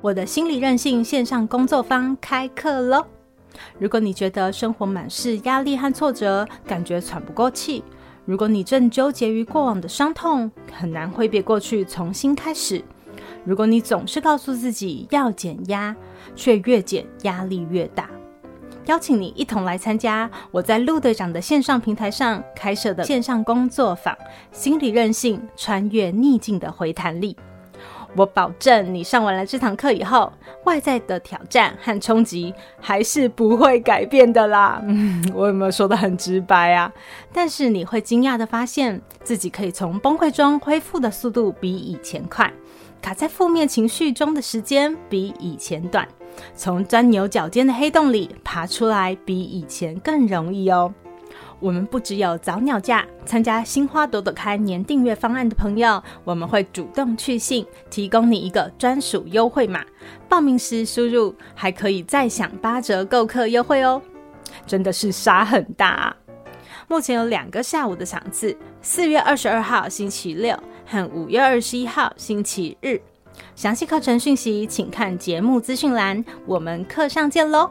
我的心理韧性线上工作坊开课喽！如果你觉得生活满是压力和挫折，感觉喘不过气；如果你正纠结于过往的伤痛，很难挥别过去，重新开始；如果你总是告诉自己要减压，却越减压力越大，邀请你一同来参加我在陆队长的线上平台上开设的线上工作坊——心理韧性穿越逆境的回弹力。我保证，你上完了这堂课以后，外在的挑战和冲击还是不会改变的啦。嗯，我有没有说得很直白啊？但是你会惊讶地发现自己可以从崩溃中恢复的速度比以前快，卡在负面情绪中的时间比以前短，从钻牛角尖的黑洞里爬出来比以前更容易哦。我们不只有早鸟价，参加新花朵朵开年订阅方案的朋友，我们会主动去信，提供你一个专属优惠码。报名时输入，还可以再享八折购课优惠哦！真的是杀很大啊！目前有两个下午的场次，四月二十二号星期六和五月二十一号星期日。详细课程讯息请看节目资讯栏。我们课上见喽！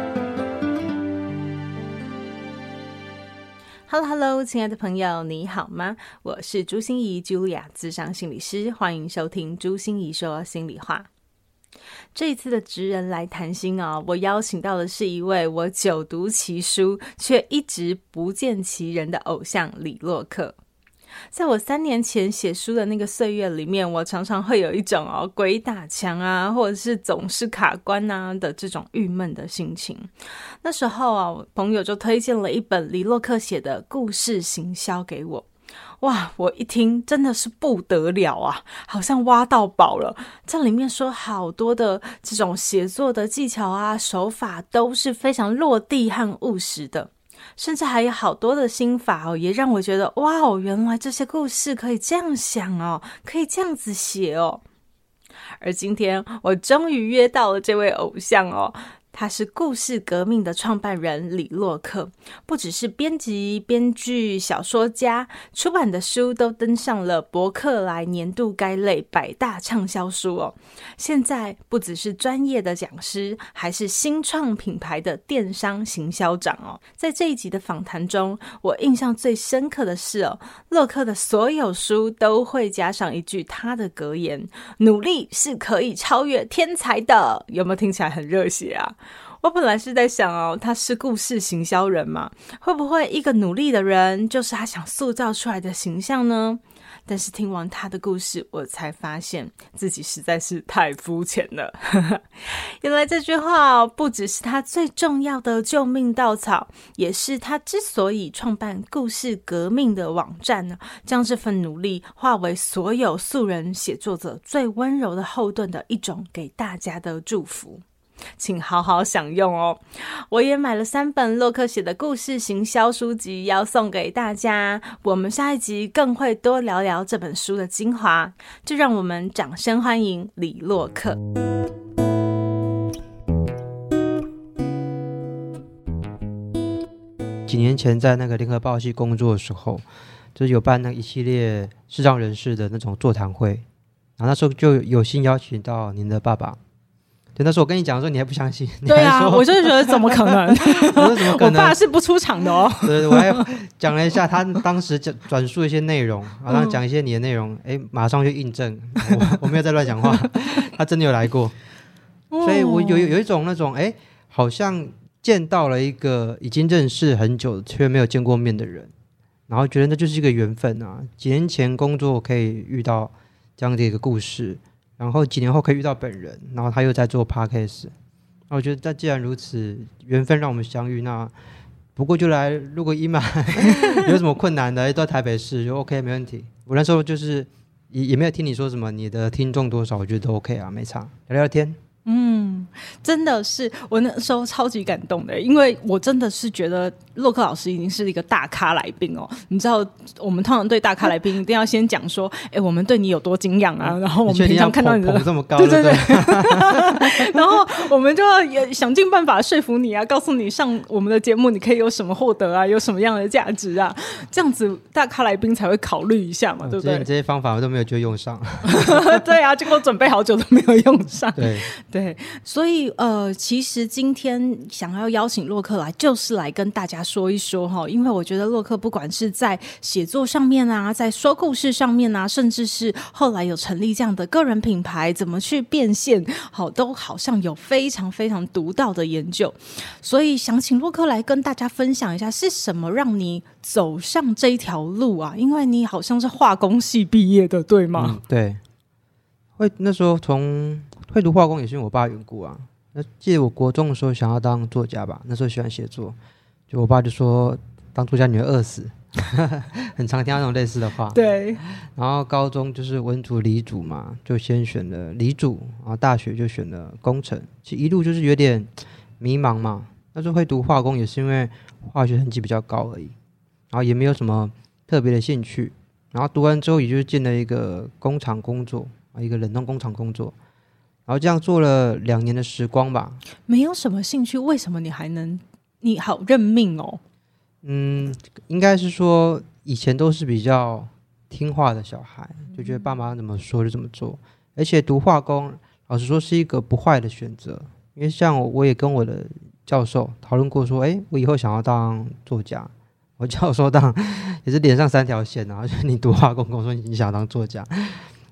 Hello，Hello，亲爱的朋友，你好吗？我是朱心怡，Julia，咨商心理师，欢迎收听朱心怡说心里话。这一次的职人来谈心啊，我邀请到的是一位我久读其书却一直不见其人的偶像李洛克。在我三年前写书的那个岁月里面，我常常会有一种哦鬼打墙啊，或者是总是卡关啊的这种郁闷的心情。那时候啊，我朋友就推荐了一本李洛克写的故事行销给我。哇，我一听真的是不得了啊，好像挖到宝了。这里面说好多的这种写作的技巧啊、手法都是非常落地和务实的。甚至还有好多的心法哦，也让我觉得哇哦，原来这些故事可以这样想哦，可以这样子写哦。而今天我终于约到了这位偶像哦。他是故事革命的创办人李洛克，不只是编辑、编剧、小说家，出版的书都登上了博客来年度该类百大畅销书哦。现在不只是专业的讲师，还是新创品牌的电商行销长哦。在这一集的访谈中，我印象最深刻的是哦，洛克的所有书都会加上一句他的格言：“努力是可以超越天才的。”有没有听起来很热血啊？我本来是在想哦，他是故事行销人嘛，会不会一个努力的人就是他想塑造出来的形象呢？但是听完他的故事，我才发现自己实在是太肤浅了。原来这句话不只是他最重要的救命稻草，也是他之所以创办故事革命的网站呢，将这份努力化为所有素人写作者最温柔的后盾的一种给大家的祝福。请好好享用哦！我也买了三本洛克写的故事行销书籍，要送给大家。我们下一集更会多聊聊这本书的精华，就让我们掌声欢迎李洛克。几年前在那个联合报系工作的时候，就有办那一系列视障人士的那种座谈会，然后那时候就有幸邀请到您的爸爸。对，那时候我跟你讲的时候，你还不相信。对啊，我就是觉得怎么可能？我说怎么可能？我爸是不出场的哦。对，我还讲了一下他当时讲转述一些内容，然后讲一些你的内容，哎、嗯，马上就印证，我我没有在乱讲话，他真的有来过。所以我有有一种那种，哎，好像见到了一个已经认识很久却没有见过面的人，然后觉得那就是一个缘分啊。几年前工作可以遇到这样的一个故事。然后几年后可以遇到本人，然后他又在做 podcast，那我觉得那既然如此，缘分让我们相遇，那不过就来录个音嘛，有什么困难的？到台北市就 OK 没问题。我那时候就是也也没有听你说什么，你的听众多少，我觉得都 OK 啊，没差，聊聊天。嗯，真的是我那时候超级感动的，因为我真的是觉得洛克老师已经是一个大咖来宾哦。你知道，我们通常对大咖来宾一定要先讲说，哎、欸，我们对你有多敬仰啊。然后我们平常看到你的捧这么高，对对对。然后我们就要也想尽办法说服你啊，告诉你上我们的节目你可以有什么获得啊，有什么样的价值啊，这样子大咖来宾才会考虑一下嘛，对不对？这些方法我都没有就用上。对啊，结果准备好久都没有用上。对。对，所以呃，其实今天想要邀请洛克来，就是来跟大家说一说哈，因为我觉得洛克不管是在写作上面啊，在说故事上面啊，甚至是后来有成立这样的个人品牌，怎么去变现，好，都好像有非常非常独到的研究，所以想请洛克来跟大家分享一下，是什么让你走上这一条路啊？因为你好像是化工系毕业的，对吗？对，会那时候从。会读化工也是因为我爸缘故啊。那记得我国中的时候想要当作家吧，那时候喜欢写作，就我爸就说当作家你会饿死，很常听到那种类似的话。对。然后高中就是文组理组嘛，就先选了理组，然后大学就选了工程。其实一路就是有点 迷茫嘛。那时候会读化工也是因为化学成绩比较高而已，然后也没有什么特别的兴趣。然后读完之后，也就是进了一个工厂工作啊，一个冷冻工厂工作。然后这样做了两年的时光吧，没有什么兴趣，为什么你还能？你好认命哦。嗯，应该是说以前都是比较听话的小孩，就觉得爸妈怎么说就怎么做。而且读化工，老实说是一个不坏的选择，因为像我，我也跟我的教授讨论过，说，哎，我以后想要当作家。我教授当 也是脸上三条线啊，就你读化工，跟我说你想当作家，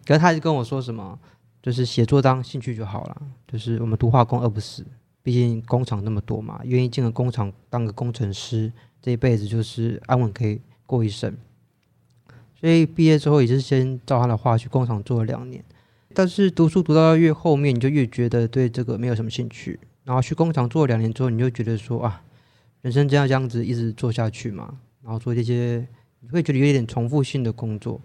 可是他就跟我说什么？就是写作当兴趣就好了，就是我们读化工饿不死，毕竟工厂那么多嘛，愿意进个工厂当个工程师，这一辈子就是安稳可以过一生。所以毕业之后也是先照他的话去工厂做了两年，但是读书读到越后面，你就越觉得对这个没有什么兴趣。然后去工厂做了两年之后，你就觉得说啊，人生这样这样子一直做下去嘛，然后做这些你会觉得有一点重复性的工作。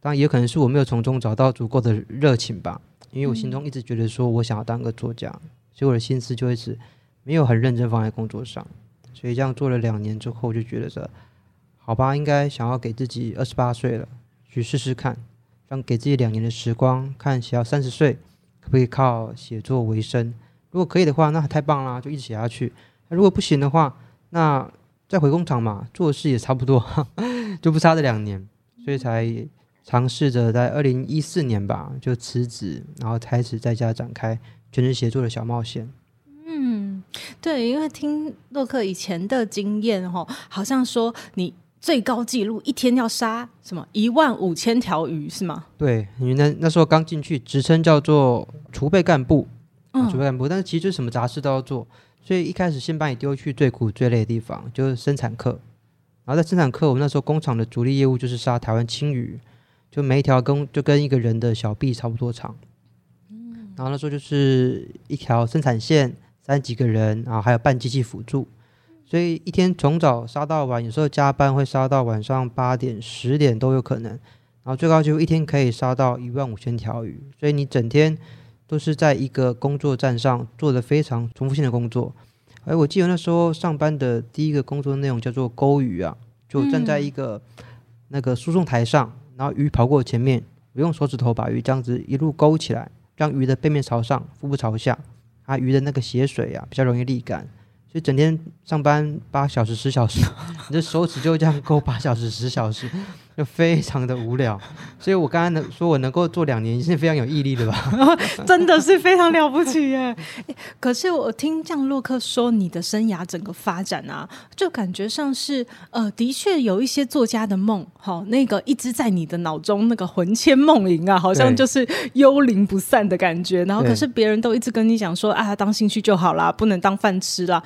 当然也可能是我没有从中找到足够的热情吧，因为我心中一直觉得说我想要当个作家，所以我的心思就一直没有很认真放在工作上。所以这样做了两年之后，就觉得说，好吧，应该想要给自己二十八岁了，去试试看，让给自己两年的时光，看写到三十岁可不可以靠写作为生。如果可以的话，那太棒啦，就一直写下去。如果不行的话，那再回工厂嘛，做事也差不多，就不差这两年，所以才。尝试着在二零一四年吧，就辞职，然后开始在家展开全职协作的小冒险。嗯，对，因为听洛克以前的经验，哈，好像说你最高纪录一天要杀什么一万五千条鱼，是吗？对，因为那那时候刚进去，职称叫做储备干部，嗯，储备干部，但是其实就什么杂事都要做，所以一开始先把你丢去最苦最累的地方，就是生产课。然后在生产课，我们那时候工厂的主力业务就是杀台湾青鱼。就每一条跟就跟一个人的小臂差不多长，嗯，然后那时候就是一条生产线，三几个人，然后还有半机器辅助，所以一天从早杀到晚，有时候加班会杀到晚上八点、十点都有可能，然后最高就一天可以杀到一万五千条鱼，所以你整天都是在一个工作站上做的非常重复性的工作。哎，我记得那时候上班的第一个工作内容叫做钩鱼啊，就站在一个那个输送台上。然后鱼跑过前面，我用手指头把鱼这样子一路勾起来，让鱼的背面朝上，腹部朝下，啊，鱼的那个血水啊比较容易沥干。所以整天上班八小时、十小时，你的手指就这样勾八小时、十小时，就非常的无聊。所以我刚刚能说我能够做两年，已经是非常有毅力的吧？真的是非常了不起耶！可是我听降洛克说，你的生涯整个发展啊，就感觉上是呃，的确有一些作家的梦，好，那个一直在你的脑中那个魂牵梦萦啊，好像就是幽灵不散的感觉。然后可是别人都一直跟你讲说啊，当兴趣就好啦，不能当饭吃啦。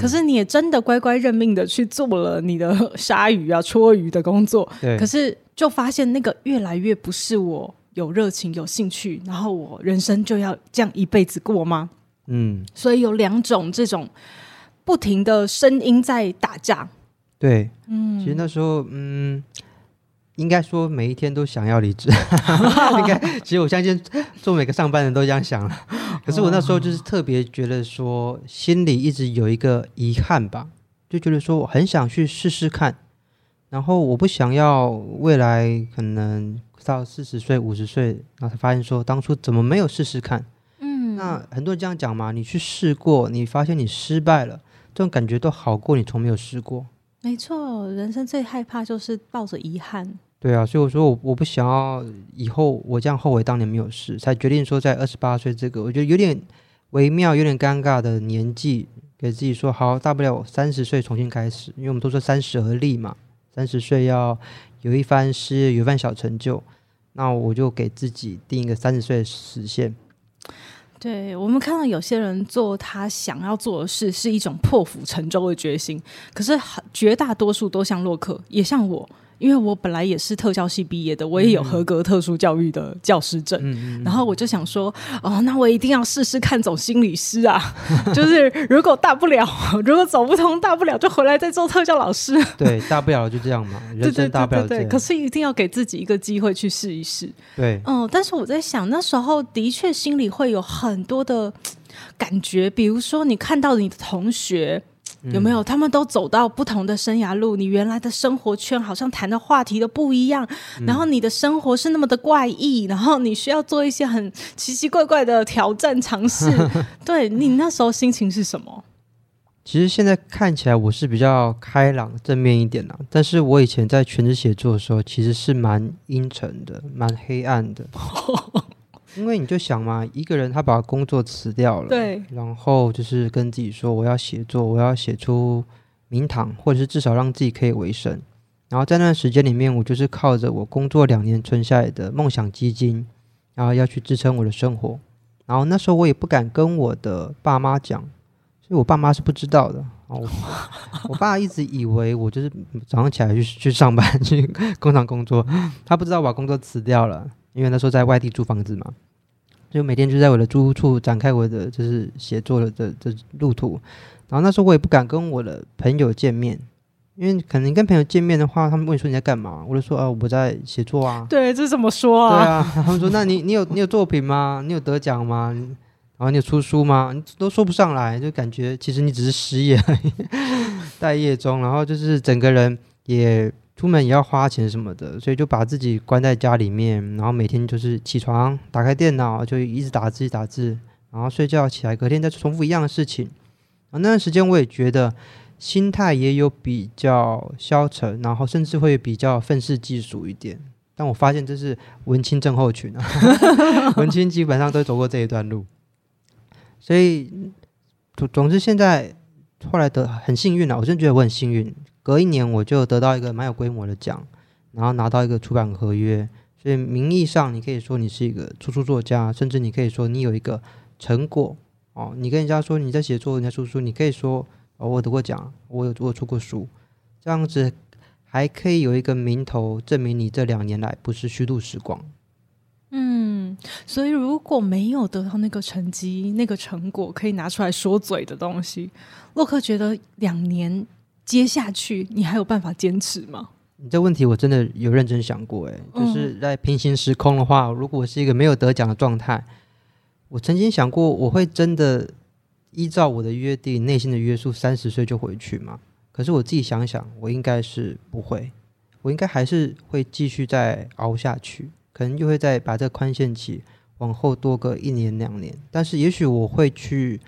可是你也真的乖乖认命的去做了你的杀鱼啊、戳鱼的工作，对。可是就发现那个越来越不是我有热情、有兴趣，然后我人生就要这样一辈子过吗？嗯。所以有两种这种不停的声音在打架。对，嗯。其实那时候，嗯，应该说每一天都想要离职。应该，其实我相信做每个上班人都这样想了。可是我那时候就是特别觉得说，心里一直有一个遗憾吧，就觉得说我很想去试试看，然后我不想要未来可能到四十岁、五十岁，然后才发现说当初怎么没有试试看。嗯，那很多人这样讲嘛，你去试过，你发现你失败了，这种感觉都好过你从没有试过。没错，人生最害怕就是抱着遗憾。对啊，所以我说我我不想要以后我这样后悔当年没有试，才决定说在二十八岁这个我觉得有点微妙、有点尴尬的年纪，给自己说好，大不了三十岁重新开始，因为我们都说三十而立嘛，三十岁要有一番事业，有一番小成就，那我就给自己定一个三十岁的时限。对，我们看到有些人做他想要做的事，是一种破釜沉舟的决心。可是绝大多数都像洛克，也像我。因为我本来也是特教系毕业的，我也有合格特殊教育的教师证，嗯、然后我就想说，哦，那我一定要试试看走心理师啊，就是如果大不了，如果走不通，大不了就回来再做特教老师。对，大不了就这样嘛，人生大不了这样。对对对对，可是一定要给自己一个机会去试一试。对，嗯，但是我在想，那时候的确心里会有很多的感觉，比如说你看到你的同学。有没有？他们都走到不同的生涯路，你原来的生活圈好像谈的话题都不一样，嗯、然后你的生活是那么的怪异，然后你需要做一些很奇奇怪怪的挑战尝试。对，你那时候心情是什么？其实现在看起来我是比较开朗、正面一点啦，但是我以前在全职写作的时候，其实是蛮阴沉的，蛮黑暗的。因为你就想嘛，一个人他把工作辞掉了，对，然后就是跟自己说，我要写作，我要写出名堂，或者是至少让自己可以为生。然后在那段时间里面，我就是靠着我工作两年存下来的梦想基金，然后要去支撑我的生活。然后那时候我也不敢跟我的爸妈讲，所以我爸妈是不知道的。我，我爸一直以为我就是早上起来去去上班去工厂工作，他不知道我把工作辞掉了。因为那时候在外地租房子嘛，就每天就在我的租屋处展开我的就是写作的这这路途。然后那时候我也不敢跟我的朋友见面，因为可能跟朋友见面的话，他们问你说你在干嘛，我就说啊我在写作啊。对，这怎么说啊？对啊，他们说那你你有你有作品吗？你有得奖吗？然后你有出书吗？你都说不上来，就感觉其实你只是失业而已，待业中。然后就是整个人也。出门也要花钱什么的，所以就把自己关在家里面，然后每天就是起床打开电脑就一直打字打字，然后睡觉起来隔天再重复一样的事情。啊，那段时间我也觉得心态也有比较消沉，然后甚至会比较愤世嫉俗一点。但我发现这是文青症候群啊，文青基本上都走过这一段路，所以总总之现在后来的很幸运啊，我真的觉得我很幸运。隔一年我就得到一个蛮有规模的奖，然后拿到一个出版合约，所以名义上你可以说你是一个出书作家，甚至你可以说你有一个成果哦。你跟人家说你在写作，人家出书，你可以说哦，我得过奖，我有我有出过书，这样子还可以有一个名头证明你这两年来不是虚度时光。嗯，所以如果没有得到那个成绩、那个成果可以拿出来说嘴的东西，洛克觉得两年。接下去你还有办法坚持吗？你这问题我真的有认真想过，哎，就是在平行时空的话，如果我是一个没有得奖的状态，我曾经想过，我会真的依照我的约定、内心的约束，三十岁就回去吗？可是我自己想想，我应该是不会，我应该还是会继续再熬下去，可能就会再把这宽限期往后多个一年两年，但是也许我会去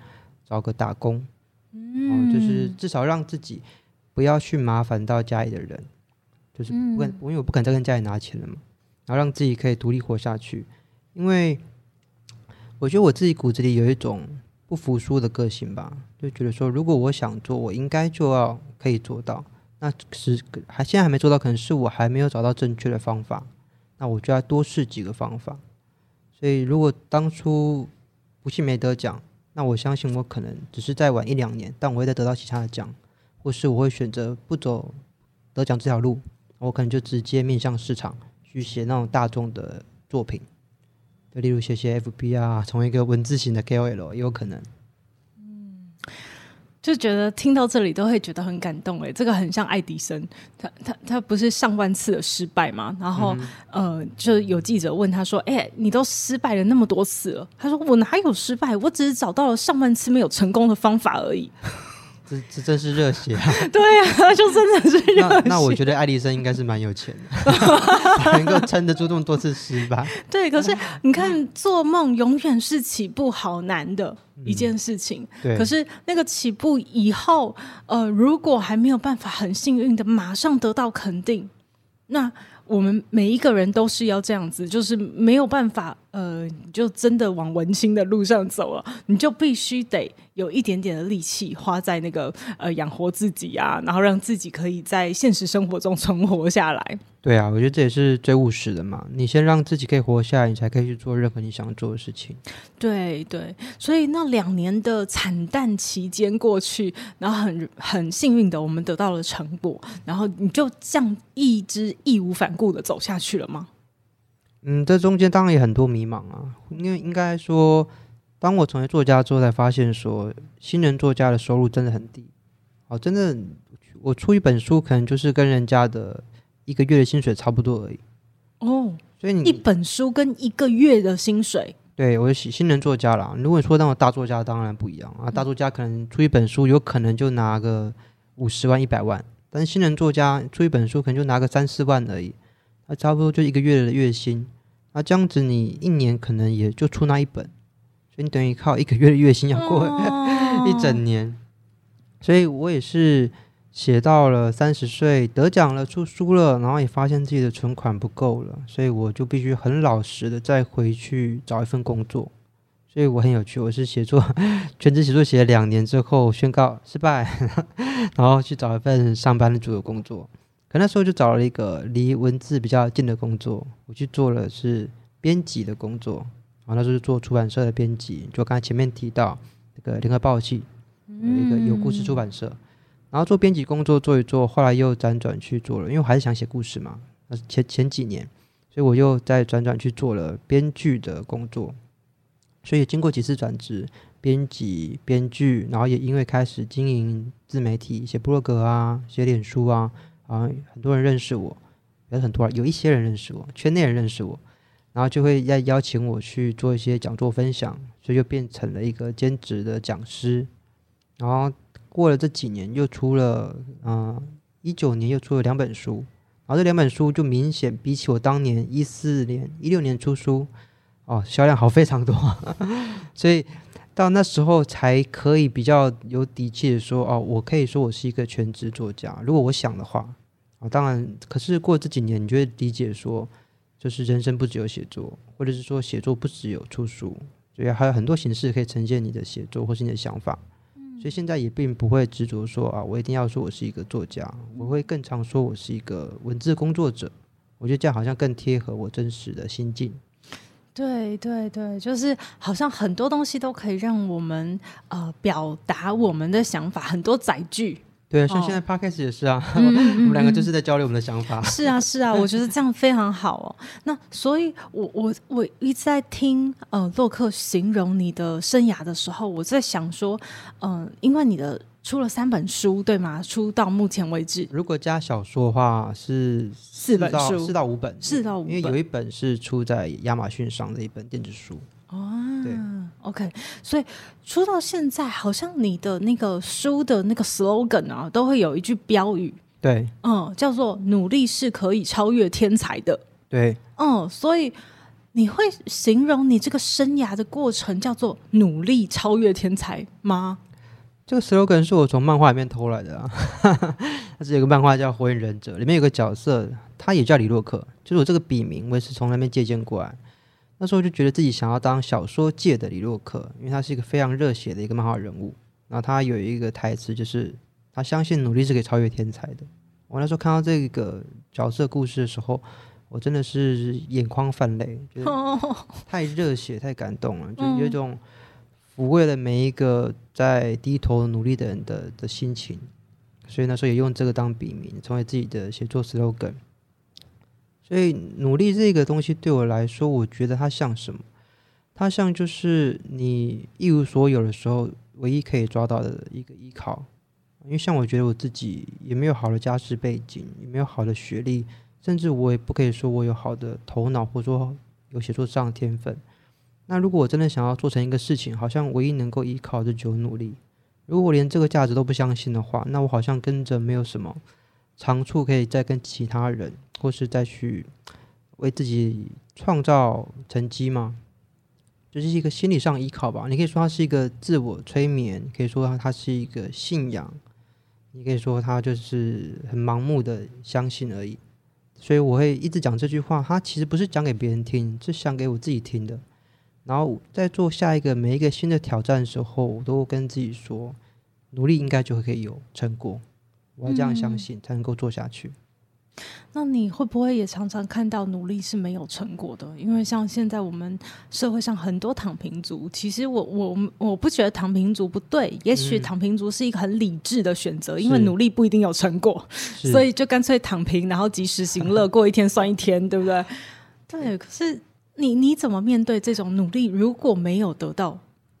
找个打工，嗯，就是至少让自己。不要去麻烦到家里的人，就是不跟，因为我不敢再跟家里拿钱了嘛。然后让自己可以独立活下去，因为我觉得我自己骨子里有一种不服输的个性吧，就觉得说，如果我想做，我应该就要可以做到。那是还现在还没做到，可能是我还没有找到正确的方法。那我就要多试几个方法。所以如果当初不幸没得奖，那我相信我可能只是再晚一两年，但我会再得到其他的奖。或是我会选择不走得奖这条路，我可能就直接面向市场去写那种大众的作品，就例如写写 FB 啊，成为一个文字型的 KOL 也有可能。就觉得听到这里都会觉得很感动哎，这个很像爱迪生，他他他不是上万次的失败吗？然后、嗯、呃，就有记者问他说：“哎，你都失败了那么多次了？”他说：“我哪有失败？我只是找到了上万次没有成功的方法而已。”这这真是热血啊！对呀、啊，就真的是热血。那那我觉得爱迪生应该是蛮有钱的，能够撑得住这么多次失败。对，可是你看，做梦永远是起步好难的一件事情。嗯、对。可是那个起步以后，呃，如果还没有办法很幸运的马上得到肯定，那我们每一个人都是要这样子，就是没有办法，呃，就真的往文青的路上走了，你就必须得。有一点点的力气花在那个呃养活自己啊，然后让自己可以在现实生活中存活下来。对啊，我觉得这也是最务实的嘛。你先让自己可以活下来，你才可以去做任何你想做的事情。对对，所以那两年的惨淡期间过去，然后很很幸运的我们得到了成果，然后你就这样一直义无反顾的走下去了吗？嗯，这中间当然也很多迷茫啊，因为应该说。当我成为作家之后，才发现说，新人作家的收入真的很低。哦，真的，我出一本书可能就是跟人家的一个月的薪水差不多而已。哦，所以你一本书跟一个月的薪水？对，我是新人作家啦。如果你说当我大作家，当然不一样啊。大作家可能出一本书，有可能就拿个五十万、一百万，但是新人作家出一本书，可能就拿个三四万而已。那差不多就一个月的月薪。那这样子，你一年可能也就出那一本。所以你等于靠一个月的月薪要过、oh. 一整年，所以我也是写到了三十岁得奖了出书了，然后也发现自己的存款不够了，所以我就必须很老实的再回去找一份工作。所以我很有趣，我是写作 全职写作写了两年之后宣告失败，然后去找一份上班族的工作。可那时候就找了一个离文字比较近的工作，我去做了是编辑的工作。然后那时候就做出版社的编辑，就刚才前面提到那个联合报系有一个有故事出版社，然后做编辑工作做一做，后来又辗转去做了，因为我还是想写故事嘛。那是前前几年，所以我又再辗转去做了编剧的工作。所以经过几次转职，编辑、编剧，然后也因为开始经营自媒体，写部落格啊，写脸书啊，啊，很多人认识我，有很多，有一些人认识我，圈内人认识我。然后就会要邀请我去做一些讲座分享，所以就变成了一个兼职的讲师。然后过了这几年，又出了，嗯，一九年又出了两本书。然后这两本书就明显比起我当年一四年、一六年出书，哦，销量好非常多。所以到那时候才可以比较有底气的说，哦，我可以说我是一个全职作家。如果我想的话，啊，当然，可是过这几年，你就会理解说。就是人生不只有写作，或者是说写作不只有出书，所以还有很多形式可以呈现你的写作或是你的想法。嗯，所以现在也并不会执着说啊，我一定要说我是一个作家，我会更常说我是一个文字工作者。我觉得这样好像更贴合我真实的心境。对对对，就是好像很多东西都可以让我们呃表达我们的想法，很多载具。对，像现在 Podcast 也是啊，哦、我们两个就是在交流我们的想法。是啊，是啊，我觉得这样非常好哦。那所以我，我我我一直在听呃洛克形容你的生涯的时候，我在想说，嗯、呃，因为你的出了三本书，对吗？出到目前为止，如果加小说的话是四本书，四到五本，四到五本，因为有一本是出在亚马逊上的一本电子书。哦，对，OK，所以出到现在，好像你的那个书的那个 slogan 啊，都会有一句标语，对，嗯，叫做“努力是可以超越天才的”，对，嗯，所以你会形容你这个生涯的过程叫做“努力超越天才”吗？这个 slogan 是我从漫画里面偷来的啊，它是有个漫画叫《火影忍者》，里面有个角色，他也叫李洛克，就是我这个笔名，我也是从那边借鉴过来。那时候就觉得自己想要当小说界的李洛克，因为他是一个非常热血的一个漫画人物。然后他有一个台词，就是他相信努力是可以超越天才的。我那时候看到这个角色故事的时候，我真的是眼眶泛泪，就是太热血、太感动了，就有一种抚慰了每一个在低头努力的人的的心情。所以那时候也用这个当笔名，成为自己的写作 slogan。所以努力这个东西对我来说，我觉得它像什么？它像就是你一无所有的时候，唯一可以抓到的一个依靠。因为像我觉得我自己也没有好的家世背景，也没有好的学历，甚至我也不可以说我有好的头脑，或者说有写作上的天分。那如果我真的想要做成一个事情，好像唯一能够依靠的就努力。如果连这个价值都不相信的话，那我好像跟着没有什么长处可以再跟其他人，或是再去为自己创造成绩吗？就是一个心理上依靠吧。你可以说它是一个自我催眠，可以说它是一个信仰，你可以说它就是很盲目的相信而已。所以我会一直讲这句话，它其实不是讲给别人听，是讲给我自己听的。然后在做下一个每一个新的挑战的时候，我都跟自己说，努力应该就会可以有成果。我要这样相信，才能够做下去。嗯。那你会不会也常常看到努力是没有成果的？因为像现在我们社会上很多躺平族，其实我我我不觉得躺平族不对，也许躺平族是一个很理智的选择，嗯，因为努力不一定有成果，所以就干脆躺平，然后及时行乐，过一天算一天，对不对？对，可是。你你怎么面对这种努力？如果没有得到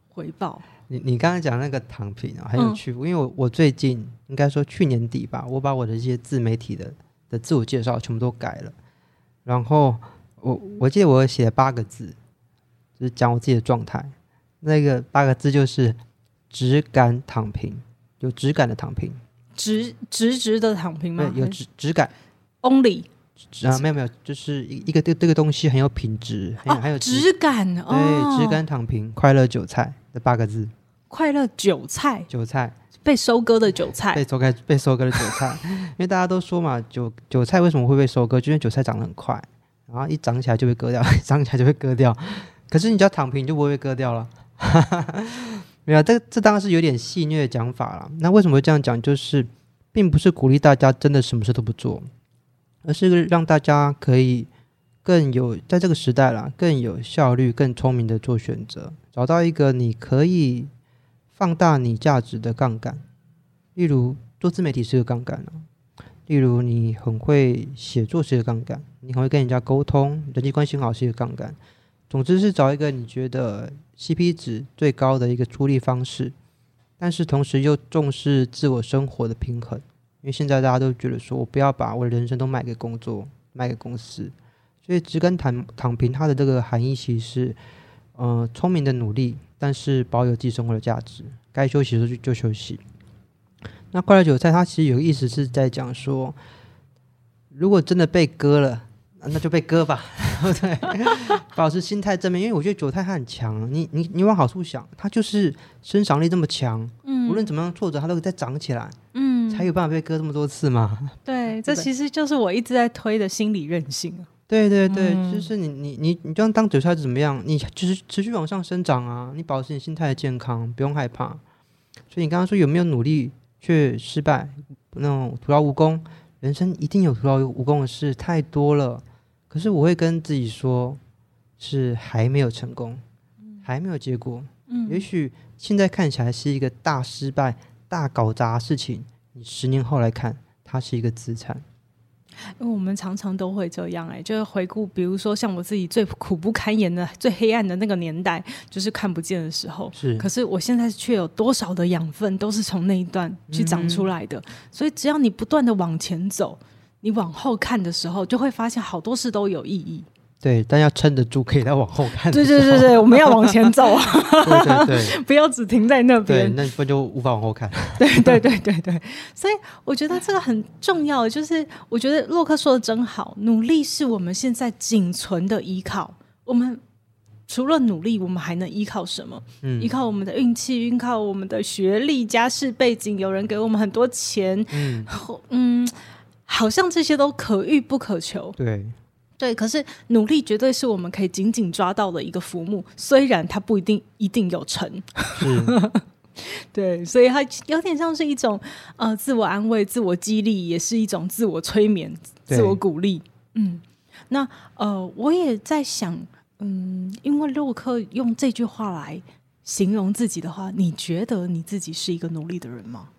回报，你你刚才讲那个躺平啊，很有趣。嗯、因为我我最近应该说去年底吧，我把我的一些自媒体的的自我介绍全部都改了。然后我我记得我写了八个字，就是讲我自己的状态。那个八个字就是“质感躺平”，有质感的躺平，直直直的躺平吗？有质质感，only。啊，没有没有，就是一一个这这个东西很有品质，很有、哦、还有质，质感，对，质、哦、感躺平，快乐韭菜这八个字，快乐韭菜，韭菜被收割的韭菜，被收割被收割的韭菜，因为大家都说嘛，韭韭菜为什么会被收割？就因为韭菜长得很快，然后一长起来就被割掉，长起来就被割掉。可是你只要躺平，你就不会被割掉了。没有，这这当然是有点戏谑的讲法了。那为什么会这样讲？就是并不是鼓励大家真的什么事都不做。而是让大家可以更有在这个时代啦，更有效率、更聪明的做选择，找到一个你可以放大你价值的杠杆。例如做自媒体是个杠杆，例如你很会写作是个杠杆，你很会跟人家沟通，人际关系好是一个杠杆。总之是找一个你觉得 CP 值最高的一个出力方式，但是同时又重视自我生活的平衡。因为现在大家都觉得说，我不要把我的人生都卖给工作，卖给公司，所以质感躺躺平，它的这个含义其实是，呃，聪明的努力，但是保有自己生活的价值，该休息的时候就就休息。那快乐韭菜，它其实有个意思是在讲说，如果真的被割了，那就被割吧，对，保持心态正面，因为我觉得韭菜它很强，你你你往好处想，它就是生长力这么强，嗯，无论怎么样挫折，它都会再长起来，嗯。还有办法被割这么多次吗？对，这其实就是我一直在推的心理韧性。对对对，嗯、就是你你你你就像当韭菜怎么样？你就是持续往上生长啊！你保持你心态的健康，不用害怕。所以你刚刚说有没有努力却失败？那种徒劳无功，人生一定有徒劳无功的事太多了。可是我会跟自己说，是还没有成功，还没有结果。嗯，也许现在看起来是一个大失败、大搞砸事情。你十年后来看，它是一个资产。因为我们常常都会这样、欸，哎，就是回顾，比如说像我自己最苦不堪言的、最黑暗的那个年代，就是看不见的时候。是，可是我现在却有多少的养分，都是从那一段去长出来的。嗯、所以，只要你不断的往前走，你往后看的时候，就会发现好多事都有意义。对，但要撑得住，可以再往后看。对对对对，我们要往前走啊！对对对，不要只停在那边。对，那不就无法往后看。对对对对对，所以我觉得这个很重要，就是我觉得洛克说的真好，努力是我们现在仅存的依靠。我们除了努力，我们还能依靠什么？嗯，依靠我们的运气，依靠我们的学历、家世背景，有人给我们很多钱。嗯嗯，好像这些都可遇不可求。对。对，可是努力绝对是我们可以紧紧抓到的一个浮木，虽然它不一定一定有成。嗯、对，所以它有点像是一种呃自我安慰、自我激励，也是一种自我催眠、自我鼓励。嗯，那呃，我也在想，嗯，因为洛克用这句话来形容自己的话，你觉得你自己是一个努力的人吗？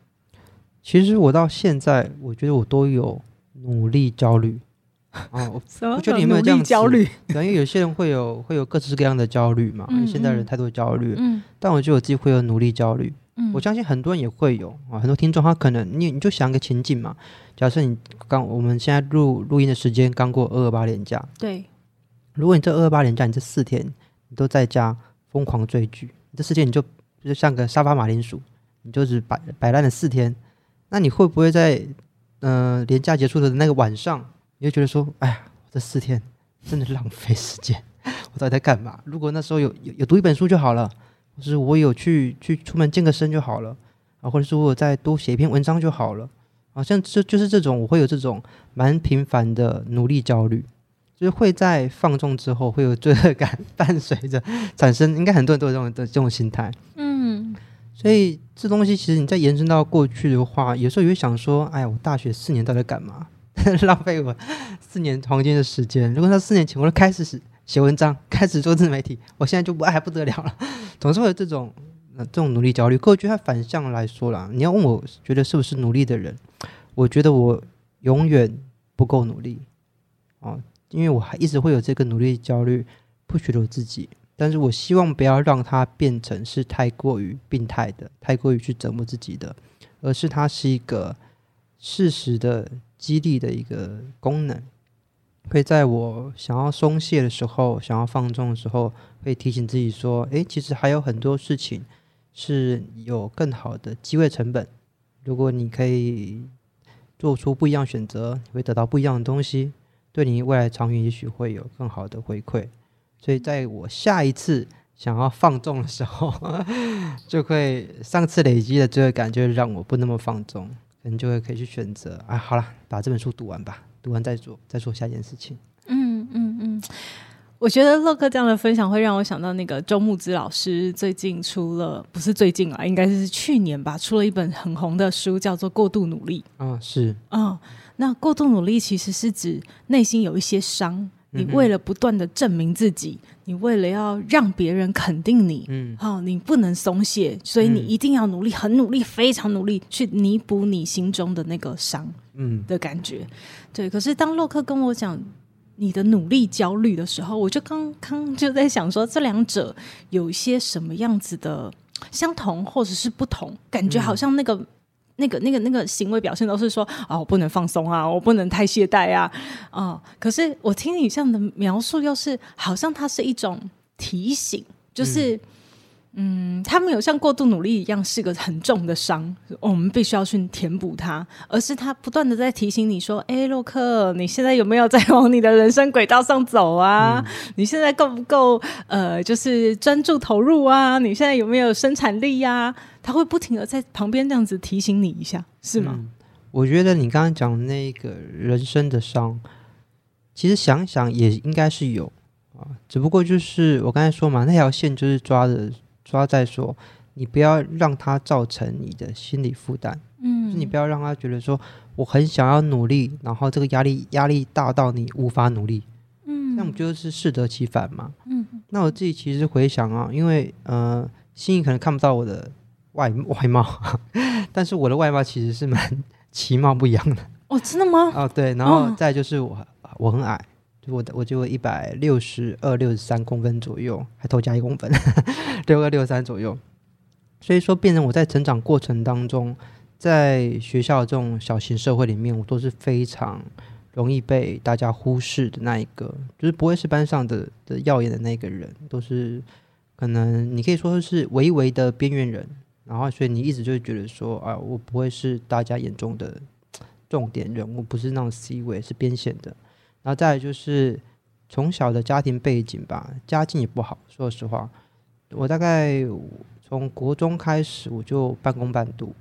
其实我到现在，我觉得我都有努力焦虑。哦，我不觉得你有没有这样焦虑？对，因为有些人会有会有各式各样的焦虑嘛。现代人太多焦虑，嗯，但我觉得我自己会有努力焦虑。嗯，我相信很多人也会有啊，很多听众他可能你你就想个情景嘛，假设你刚我们现在录录音的时间刚过二二八连假，对，如果你这二二八连假你这四天你都在家疯狂追剧，这四天你就就像个沙发马铃薯，你就是摆摆烂了四天，那你会不会在嗯、呃、连假结束的那个晚上，你就觉得说，哎呀，这四天真的浪费时间，我到底在干嘛？如果那时候有有有读一本书就好了。或是我有去去出门健个身就好了啊，或者是我再多写一篇文章就好了啊，像这就是这种我会有这种蛮频繁的努力焦虑，就是会在放纵之后会有罪恶感 伴随着产生，应该很多人都有这种的这种心态，嗯，所以这东西其实你再延伸到过去的话，有时候也会想说，哎呀，我大学四年到底在干嘛？浪费我四年黄金的时间。如果那四年前我都开始写写文章，开始做自媒体，我现在就不爱不得了了。总是会有这种呃这种努力焦虑，可我觉得他反向来说啦，你要问我觉得是不是努力的人，我觉得我永远不够努力哦，因为我还一直会有这个努力焦虑，push 着我自己，但是我希望不要让它变成是太过于病态的，太过于去折磨自己的，而是它是一个适时的激励的一个功能。会在我想要松懈的时候，想要放纵的时候，会提醒自己说：“诶，其实还有很多事情是有更好的机会成本。如果你可以做出不一样选择，你会得到不一样的东西，对你未来长远也许会有更好的回馈。所以，在我下一次想要放纵的时候，就会上次累积的这个感觉让我不那么放纵，可能就会可以去选择。啊，好了，把这本书读完吧。”读完再做，再做下一件事情。嗯嗯嗯，我觉得洛克这样的分享会让我想到那个周木子老师最近出了，不是最近啊，应该是去年吧，出了一本很红的书，叫做《过度努力》。啊，是。啊，那过度努力其实是指内心有一些伤。你为了不断的证明自己，嗯、你为了要让别人肯定你，嗯，好，你不能松懈，所以你一定要努力，很努力，非常努力去弥补你心中的那个伤，嗯的感觉，嗯、对。可是当洛克跟我讲你的努力焦虑的时候，我就刚刚就在想说，这两者有一些什么样子的相同，或者是不同？感觉好像那个。那个、那个、那个行为表现都是说啊，我不能放松啊，我不能太懈怠啊，啊！可是我听你这样的描述，又是好像它是一种提醒，就是。嗯，他没有像过度努力一样是个很重的伤，我们必须要去填补它，而是他不断的在提醒你说：“哎，洛克，你现在有没有在往你的人生轨道上走啊？嗯、你现在够不够呃，就是专注投入啊？你现在有没有生产力呀、啊？”他会不停的在旁边这样子提醒你一下，是吗？嗯、我觉得你刚刚讲那个人生的伤，其实想想也应该是有啊，只不过就是我刚才说嘛，那条线就是抓的。抓在说，你不要让他造成你的心理负担，嗯，就是你不要让他觉得说我很想要努力，然后这个压力压力大到你无法努力，嗯，那我们就是适得其反嘛，嗯，那我自己其实回想啊，因为呃，心仪可能看不到我的外外貌，但是我的外貌其实是蛮 其貌不扬的，哦，真的吗？哦，对，然后再就是我我很矮。我的我就一百六十二、六十三公分左右，还多加一公分，六二六三左右。所以说，变成我在成长过程当中，在学校这种小型社会里面，我都是非常容易被大家忽视的那一个，就是不会是班上的的耀眼的那个人，都是可能你可以说是微微的边缘人。然后，所以你一直就觉得说，啊，我不会是大家眼中的 重点人物，不是那种 C 位，是边线的。然后再就是从小的家庭背景吧，家境也不好。说实话，我大概从国中开始我就半工半读，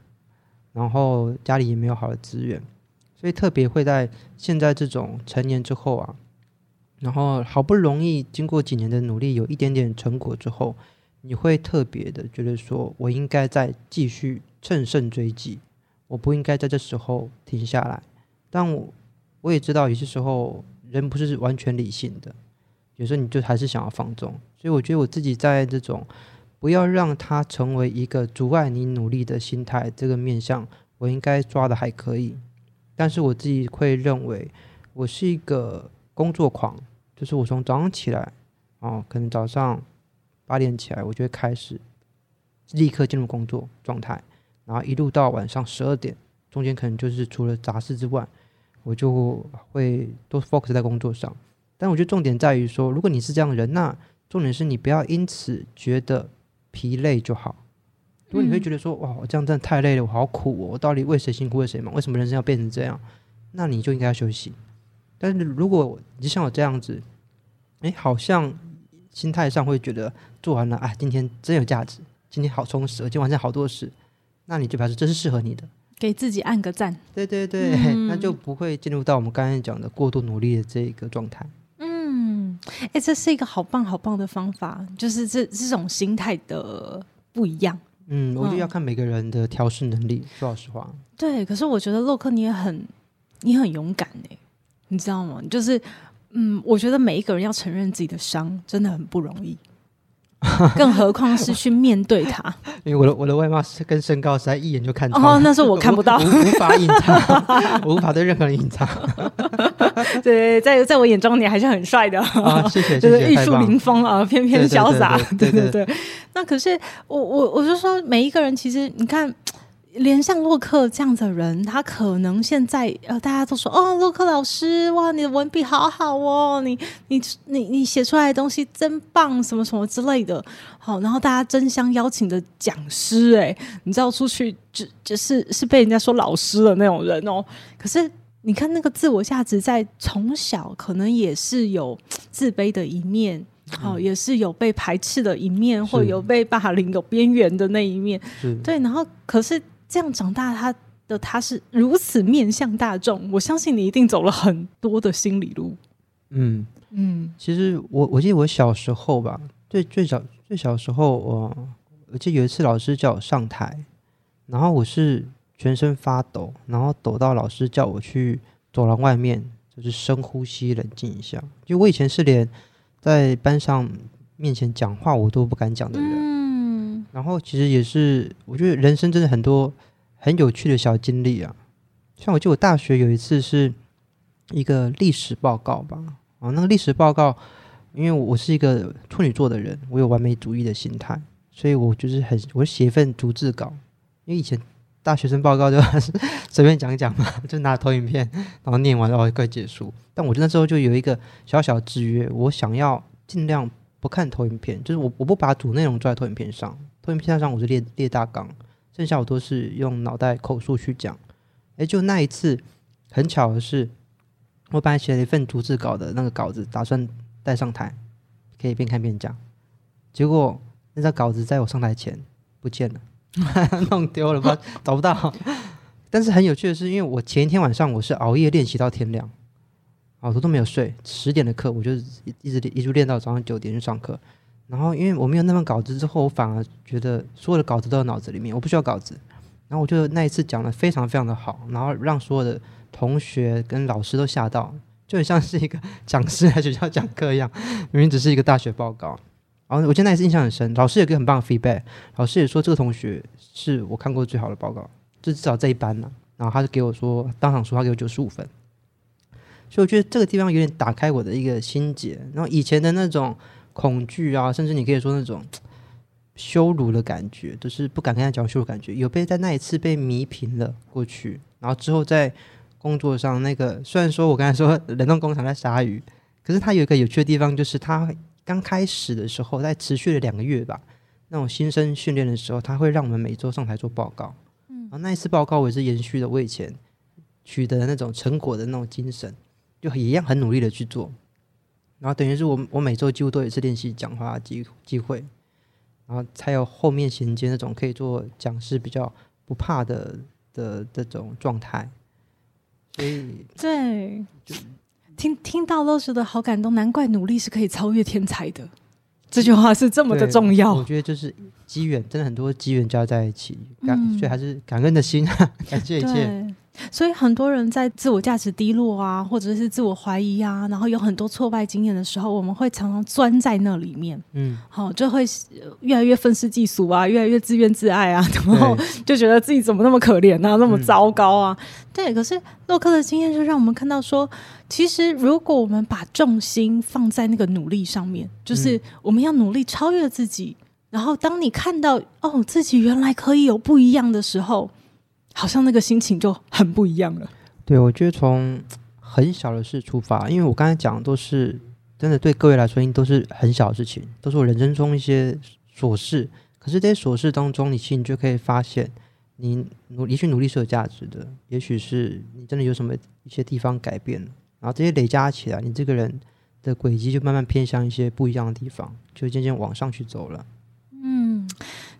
然后家里也没有好的资源，所以特别会在现在这种成年之后啊，然后好不容易经过几年的努力，有一点点成果之后，你会特别的觉得说，我应该再继续乘胜追击，我不应该在这时候停下来。但我我也知道有些时候。人不是完全理性的，有时候你就还是想要放纵，所以我觉得我自己在这种不要让它成为一个阻碍你努力的心态这个面向，我应该抓的还可以。但是我自己会认为，我是一个工作狂，就是我从早上起来，哦，可能早上八点起来，我就会开始立刻进入工作状态，然后一路到晚上十二点，中间可能就是除了杂事之外，我就会都 focus 在工作上。但我觉得重点在于说，如果你是这样的人，那重点是你不要因此觉得疲累就好。如果你会觉得说，哇，我这样真的太累了，我好苦哦，我到底为谁辛苦为谁忙？为什么人生要变成这样？那你就应该要休息。但是如果你像我这样子，哎，好像心态上会觉得做完了，哎，今天真有价值，今天好充实，今天完成好多事，那你就表示这是适合你的，给自己按个赞。对对对，嗯、那就不会进入到我们刚才讲的过度努力的这个状态。嗯，哎，这是一个好棒好棒的方法，就是这这种心态的不一样。嗯，我觉得要看每个人的调试能力。说老实话，对。可是我觉得洛克你也很，你很勇敢哎，你知道吗？就是，嗯，我觉得每一个人要承认自己的伤，真的很不容易。更何况是去面对他，因为我的我的外貌是跟身高实在一眼就看穿。哦，那是我看不到，无法隐藏，我无法对任何人隐藏。对，在在我眼中你还是很帅的，啊、谢谢，就是玉树临风啊，翩翩潇洒，对对对。那可是我我我就说，每一个人其实你看。连像洛克这样的人，他可能现在呃，大家都说哦，洛克老师，哇，你的文笔好好哦，你你你你写出来的东西真棒，什么什么之类的，好，然后大家争相邀请的讲师，哎，你知道出去就就是是被人家说老师的那种人哦。可是你看那个自我价值，在从小可能也是有自卑的一面，好，也是有被排斥的一面，或有被霸凌、有边缘的那一面，对，然后可是。这样长大，他的他是如此面向大众，我相信你一定走了很多的心理路。嗯嗯，其实我我记得我小时候吧，最最小最小的时候，我我记得有一次老师叫我上台，然后我是全身发抖，然后抖到老师叫我去走廊外面，就是深呼吸，冷静一下。就我以前是连在班上面前讲话我都不敢讲的人。嗯然后其实也是，我觉得人生真的很多很有趣的小经历啊。像我记得我大学有一次是一个历史报告吧，啊，那个历史报告，因为我是一个处女座的人，我有完美主义的心态，所以我就是很我写一份逐字稿，因为以前大学生报告就还 是随便讲讲嘛，就拿投影片，然后念完然后就快结束。但我那时候就有一个小小制约，我想要尽量不看投影片，就是我我不把主内容做在投影片上。投影片上我是列列大纲，剩下我都是用脑袋口述去讲。哎，就那一次，很巧的是，我本来写了一份逐字稿的那个稿子，打算带上台，可以边看边讲。结果那张稿子在我上台前不见了，弄丢了吧，找不到。但是很有趣的是，因为我前一天晚上我是熬夜练习到天亮，好多都没有睡。十点的课我就一直一直练到早上九点去上课。然后，因为我没有那份稿子，之后我反而觉得所有的稿子都在脑子里面，我不需要稿子。然后我就那一次讲得非常非常的好，然后让所有的同学跟老师都吓到，就很像是一个讲师在学校讲课一样，明明只是一个大学报告。然后我觉得那一次印象很深，老师也给很棒的 feedback，老师也说这个同学是我看过最好的报告，就至少这一班了。然后他就给我说，当场说他给我九十五分。所以我觉得这个地方有点打开我的一个心结。然后以前的那种。恐惧啊，甚至你可以说那种 羞辱的感觉，就是不敢跟他讲羞辱感觉，有被在那一次被弥平了过去。然后之后在工作上，那个虽然说我刚才说冷冻工厂在鲨鱼，可是它有一个有趣的地方，就是它刚开始的时候，在持续了两个月吧，那种新生训练的时候，他会让我们每周上台做报告。嗯，然后那一次报告我也是延续了我以前取得的那种成果的那种精神，就一样很努力的去做。然后等于是我，我每周几乎都有一次练习讲话的机机会，然后才有后面衔接那种可以做讲师比较不怕的的这种状态。所以，对，听听到都觉得好感动，难怪努力是可以超越天才的。这句话是这么的重要。我觉得就是机缘，真的很多机缘加在一起，感、嗯、所以还是感恩的心，感谢一切。所以很多人在自我价值低落啊，或者是自我怀疑啊，然后有很多挫败经验的时候，我们会常常钻在那里面，嗯，好，就会越来越愤世嫉俗啊，越来越自怨自艾啊，然后就觉得自己怎么那么可怜啊，那么糟糕啊，嗯、对。可是洛克的经验就让我们看到说，其实如果我们把重心放在那个努力上面，就是我们要努力超越自己，然后当你看到哦自己原来可以有不一样的时候，好像那个心情就很不一样了。对，我觉得从很小的事出发，因为我刚才讲的都是真的对各位来说，应都是很小的事情，都是我人生中一些琐事。可是这些琐事当中，你其实你就可以发现，你努力去努力是有价值的。也许是你真的有什么一些地方改变了，然后这些累加起来，你这个人的轨迹就慢慢偏向一些不一样的地方，就渐渐往上去走了。嗯，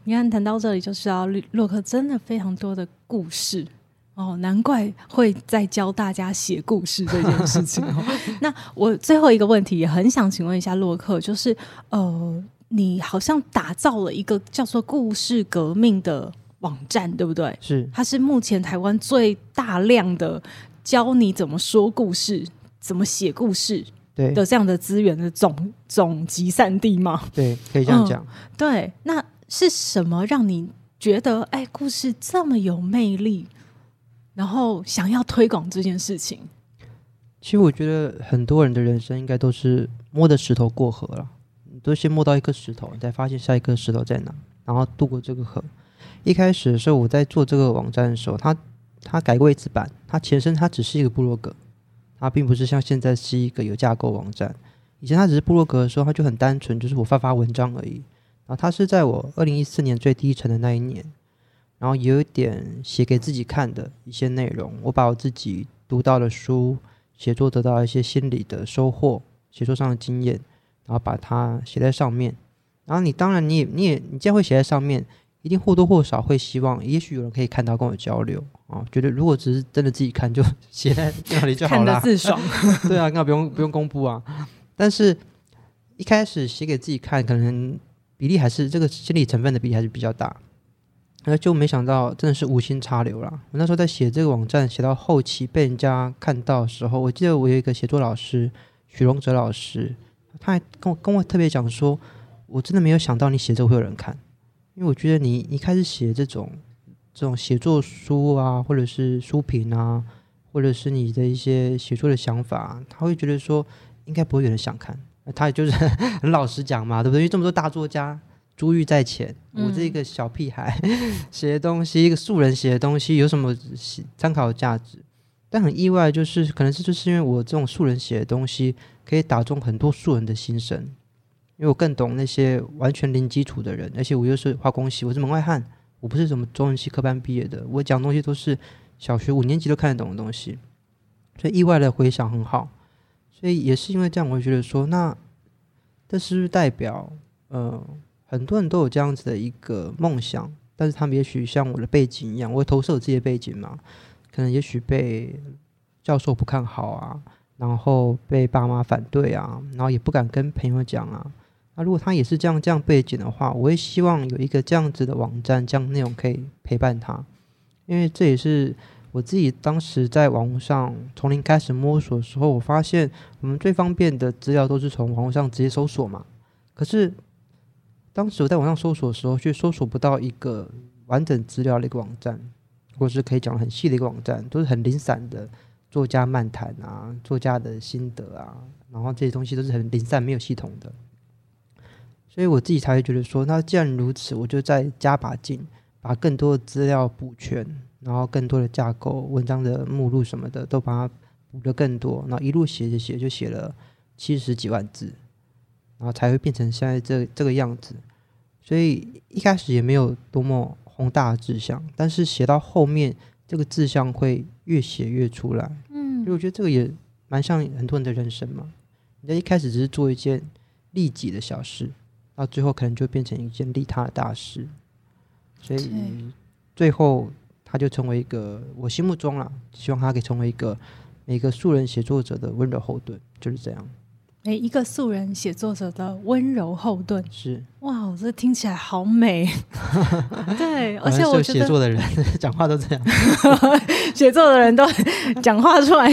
你看谈到这里，就是要洛克真的非常多的故事哦，难怪会在教大家写故事这件事情哦。那我最后一个问题也很想请问一下洛克，就是呃，你好像打造了一个叫做“故事革命”的网站，对不对？是，它是目前台湾最大量的教你怎么说故事、怎么写故事。对的，这样的资源的总总集散地吗？对，可以这样讲。嗯，对，那是什么让你觉得哎，故事这么有魅力，然后想要推广这件事情？其实我觉得很多人的人生应该都是摸着石头过河了，你都先摸到一颗石头，你再发现下一颗石头在哪，然后渡过这个河。一开始的时候，我在做这个网站的时候，它它改过一次版，它前身它只是一个部落格。它并不是像现在是一个有架构网站，以前它只是部落格的时候，它就很单纯，就是我发发文章而已。然后它是在我二零一四年最低沉的那一年，然后也有一点写给自己看的一些内容。我把我自己读到的书、写作得到一些心理的收获、写作上的经验，然后把它写在上面。然后你当然你也你也你既然会写在上面。一定或多或少会希望，也许有人可以看到跟我交流啊。觉得如果只是真的自己看，就 写在那里就好了，看得自爽。对啊，那不用不用公布啊。但是一开始写给自己看，可能比例还是这个心理成分的比例还是比较大。那就没想到真的是无心插柳了。我那时候在写这个网站，写到后期被人家看到的时候，我记得我有一个写作老师许荣哲老师，他还跟我跟我特别讲说，我真的没有想到你写这个会有人看。因为我觉得你一开始写这种这种写作书啊，或者是书评啊，或者是你的一些写作的想法，他会觉得说应该不会有人想看。他也就是 很老实讲嘛，对不对？因为这么多大作家珠玉在前，我这个小屁孩写的东西，一个素人写的东西，有什么参考价值？但很意外，就是可能是就是因为我这种素人写的东西，可以打中很多素人的心声。因为我更懂那些完全零基础的人，而且我又是化工系，我是门外汉，我不是什么中文系科班毕业的，我讲东西都是小学五年级都看得懂的东西，所以意外的回响很好。所以也是因为这样，我会觉得说，那这是代表，呃，很多人都有这样子的一个梦想，但是他们也许像我的背景一样，我会投射我自己的背景嘛，可能也许被教授不看好啊，然后被爸妈反对啊，然后也不敢跟朋友讲啊。那、如果他也是这样这样背景的话，我也希望有一个这样子的网站，这样内容可以陪伴他，因为这也是我自己当时在网络上从零开始摸索的时候，我发现我们最方便的资料都是从网络上直接搜索嘛。可是当时我在网上搜索的时候，却搜索不到一个完整资料的一个网站，或是可以讲很细的一个网站，都是很零散的作家漫谈啊，作家的心得啊，然后这些东西都是很零散、没有系统的。所以我自己才会觉得说，那既然如此，我就再加把劲，把更多的资料补全，然后更多的架构、文章的目录什么的都把它补得更多，然后一路写着写就写了七十几万字，然后才会变成现在这这个样子。所以一开始也没有多么宏大的志向，但是写到后面，这个志向会越写越出来。嗯，所以我觉得这个也蛮像很多人的人生嘛。你在一开始只是做一件利己的小事。到最后可能就变成一件利他的大事，所以最后他就成为一个我心目中啊，希望他可以成为一个每个素人写作者的温柔后盾，就是这样。哎，一个素人写作者的温柔后盾是哇，这听起来好美。对，而且我觉得写作的人讲话都这样，写作的人都讲话出来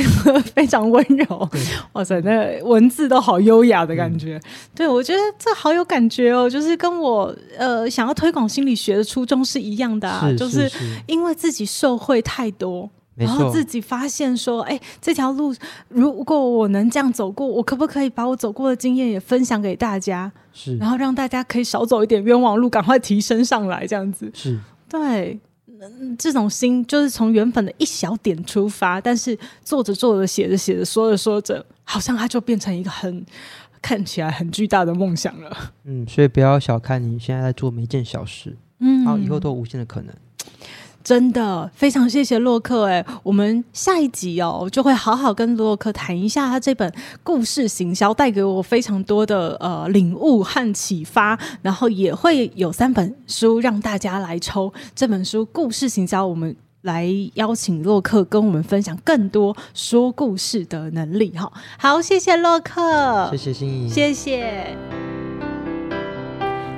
非常温柔。哇塞，那文字都好优雅的感觉。嗯、对，我觉得这好有感觉哦，就是跟我呃想要推广心理学的初衷是一样的啊，就是因为自己受惠太多。然后自己发现说，哎，这条路如果我能这样走过，我可不可以把我走过的经验也分享给大家？是，然后让大家可以少走一点冤枉路，赶快提升上来，这样子。是，对。这种心就是从原本的一小点出发，但是做着做着，写着写着，说着说着，好像它就变成一个很看起来很巨大的梦想了。嗯，所以不要小看你现在在做每一件小事，嗯，然后以后都有无限的可能。真的非常谢谢洛克哎，我们下一集哦就会好好跟洛克谈一下他这本故事行销带给我非常多的呃领悟和启发，然后也会有三本书让大家来抽这本书故事行销，我们来邀请洛克跟我们分享更多说故事的能力哈。好，谢谢洛克，谢谢心怡，谢谢。